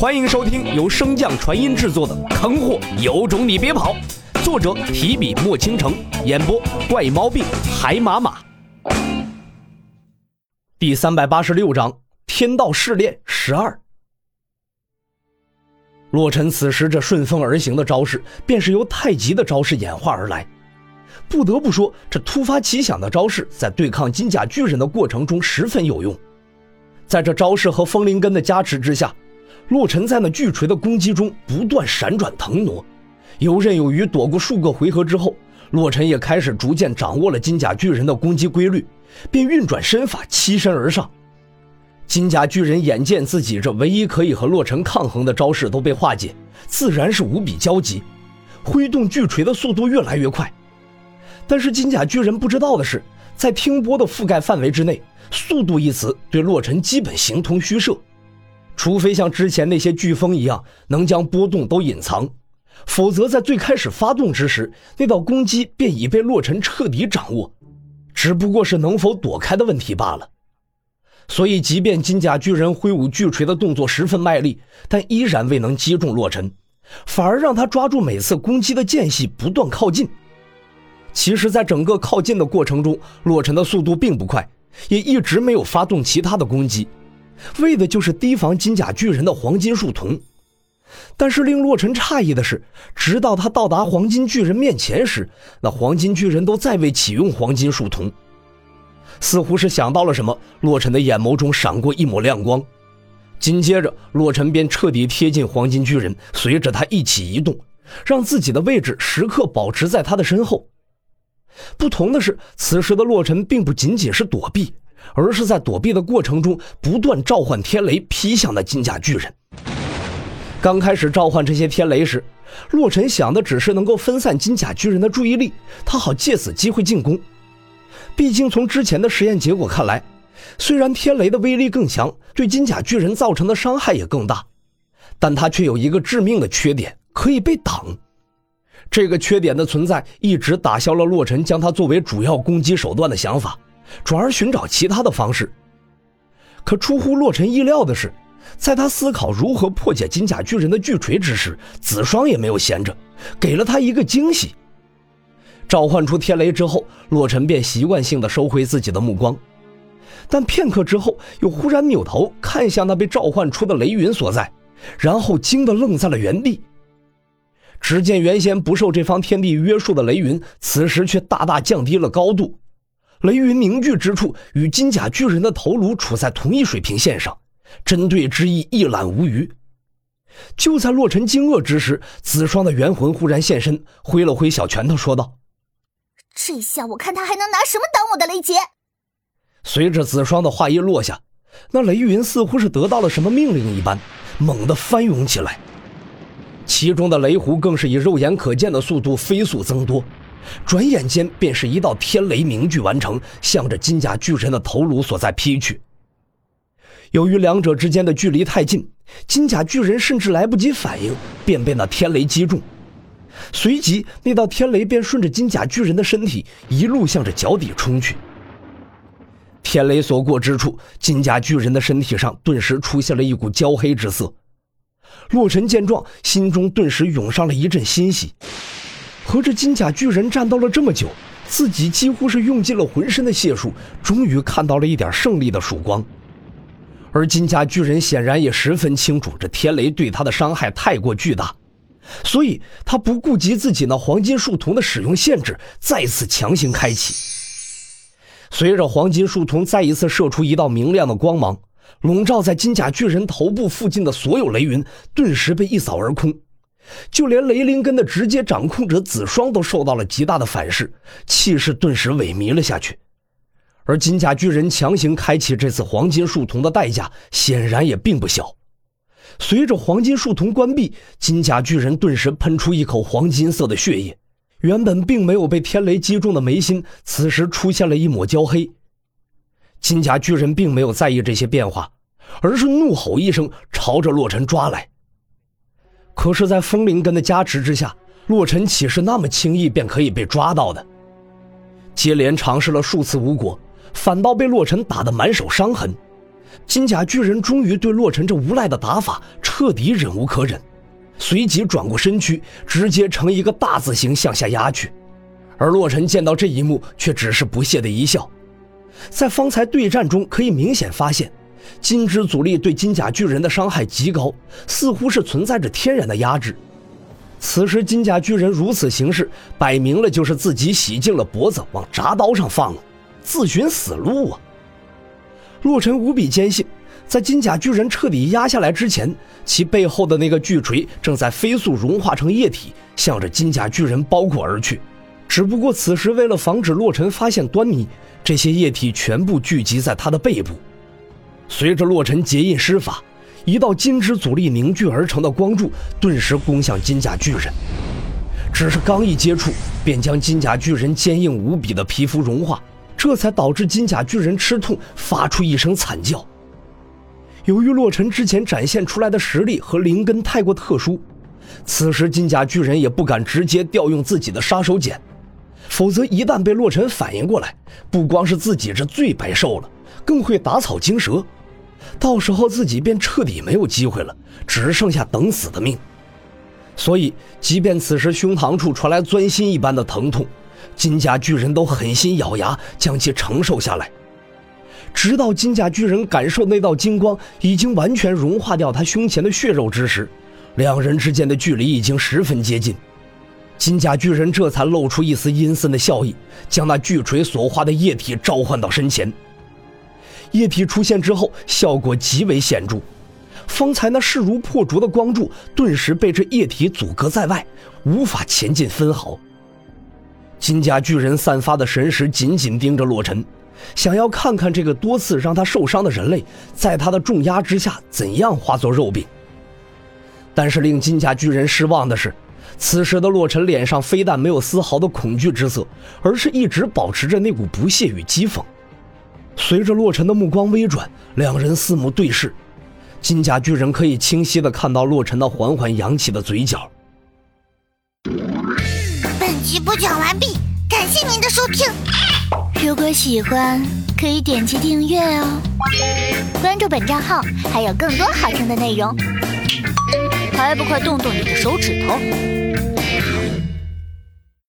欢迎收听由升降传音制作的《坑货有种你别跑》，作者提笔墨倾城，演播怪猫病海马马。第三百八十六章：天道试炼十二。洛尘此时这顺风而行的招式，便是由太极的招式演化而来。不得不说，这突发奇想的招式在对抗金甲巨人的过程中十分有用。在这招式和风灵根的加持之下。洛尘在那巨锤的攻击中不断闪转腾挪，游刃有余躲过数个回合之后，洛尘也开始逐渐掌握了金甲巨人的攻击规律，便运转身法欺身而上。金甲巨人眼见自己这唯一可以和洛尘抗衡的招式都被化解，自然是无比焦急，挥动巨锤的速度越来越快。但是金甲巨人不知道的是，在听波的覆盖范围之内，速度一词对洛尘基本形同虚设。除非像之前那些飓风一样能将波动都隐藏，否则在最开始发动之时，那道攻击便已被洛尘彻底掌握，只不过是能否躲开的问题罢了。所以，即便金甲巨人挥舞巨锤的动作十分卖力，但依然未能击中洛尘，反而让他抓住每次攻击的间隙不断靠近。其实，在整个靠近的过程中，洛尘的速度并不快，也一直没有发动其他的攻击。为的就是提防金甲巨人的黄金树瞳，但是令洛尘诧异的是，直到他到达黄金巨人面前时，那黄金巨人都再未启用黄金树瞳。似乎是想到了什么，洛尘的眼眸中闪过一抹亮光，紧接着洛尘便彻底贴近黄金巨人，随着他一起移动，让自己的位置时刻保持在他的身后。不同的是，此时的洛尘并不仅仅是躲避。而是在躲避的过程中，不断召唤天雷劈向那金甲巨人。刚开始召唤这些天雷时，洛尘想的只是能够分散金甲巨人的注意力，他好借此机会进攻。毕竟从之前的实验结果看来，虽然天雷的威力更强，对金甲巨人造成的伤害也更大，但它却有一个致命的缺点，可以被挡。这个缺点的存在，一直打消了洛尘将它作为主要攻击手段的想法。转而寻找其他的方式，可出乎洛尘意料的是，在他思考如何破解金甲巨人的巨锤之时，子双也没有闲着，给了他一个惊喜。召唤出天雷之后，洛尘便习惯性的收回自己的目光，但片刻之后，又忽然扭头看向那被召唤出的雷云所在，然后惊得愣在了原地。只见原先不受这方天地约束的雷云，此时却大大降低了高度。雷云凝聚之处与金甲巨人的头颅处在同一水平线上，针对之意一览无余。就在洛尘惊愕之时，子双的元魂忽然现身，挥了挥小拳头，说道：“这下我看他还能拿什么挡我的雷劫？”随着子双的话音落下，那雷云似乎是得到了什么命令一般，猛地翻涌起来，其中的雷弧更是以肉眼可见的速度飞速增多。转眼间，便是一道天雷凝聚完成，向着金甲巨人的头颅所在劈去。由于两者之间的距离太近，金甲巨人甚至来不及反应，便被那天雷击中。随即，那道天雷便顺着金甲巨人的身体一路向着脚底冲去。天雷所过之处，金甲巨人的身体上顿时出现了一股焦黑之色。洛尘见状，心中顿时涌上了一阵欣喜。和这金甲巨人战斗了这么久，自己几乎是用尽了浑身的解数，终于看到了一点胜利的曙光。而金甲巨人显然也十分清楚，这天雷对他的伤害太过巨大，所以他不顾及自己那黄金树瞳的使用限制，再次强行开启。随着黄金树瞳再一次射出一道明亮的光芒，笼罩在金甲巨人头部附近的所有雷云顿时被一扫而空。就连雷灵根的直接掌控者子双都受到了极大的反噬，气势顿时萎靡了下去。而金甲巨人强行开启这次黄金树瞳的代价，显然也并不小。随着黄金树瞳关闭，金甲巨人顿时喷出一口黄金色的血液，原本并没有被天雷击中的眉心，此时出现了一抹焦黑。金甲巨人并没有在意这些变化，而是怒吼一声，朝着洛尘抓来。可是，在风灵根的加持之下，洛尘岂是那么轻易便可以被抓到的？接连尝试了数次无果，反倒被洛尘打得满手伤痕。金甲巨人终于对洛尘这无赖的打法彻底忍无可忍，随即转过身躯，直接呈一个大字形向下压去。而洛尘见到这一幕，却只是不屑的一笑。在方才对战中，可以明显发现，金之阻力对金甲巨人的伤害极高，似乎是存在着天然的压制。此时金甲巨人如此行事，摆明了就是自己洗净了脖子往铡刀上放了，自寻死路啊！洛尘无比坚信，在金甲巨人彻底压下来之前，其背后的那个巨锤正在飞速融化成液体，向着金甲巨人包裹而去。只不过此时为了防止洛尘发现端倪。这些液体全部聚集在他的背部，随着洛尘结印施法，一道金之阻力凝聚而成的光柱顿时攻向金甲巨人。只是刚一接触，便将金甲巨人坚硬无比的皮肤融化，这才导致金甲巨人吃痛，发出一声惨叫。由于洛尘之前展现出来的实力和灵根太过特殊，此时金甲巨人也不敢直接调用自己的杀手锏。否则，一旦被洛尘反应过来，不光是自己这罪白受了，更会打草惊蛇，到时候自己便彻底没有机会了，只剩下等死的命。所以，即便此时胸膛处传来钻心一般的疼痛，金甲巨人都狠心咬牙将其承受下来，直到金甲巨人感受那道金光已经完全融化掉他胸前的血肉之时，两人之间的距离已经十分接近。金甲巨人这才露出一丝阴森的笑意，将那巨锤所化的液体召唤到身前。液体出现之后，效果极为显著，方才那势如破竹的光柱顿时被这液体阻隔在外，无法前进分毫。金甲巨人散发的神识紧紧盯着洛尘，想要看看这个多次让他受伤的人类，在他的重压之下怎样化作肉饼。但是令金甲巨人失望的是。此时的洛尘脸上非但没有丝毫的恐惧之色，而是一直保持着那股不屑与讥讽。随着洛尘的目光微转，两人四目对视，金甲巨人可以清晰的看到洛尘那缓缓扬起的嘴角。本集播讲完毕，感谢您的收听。如果喜欢，可以点击订阅哦，关注本账号还有更多好听的内容。还不快动动你的手指头！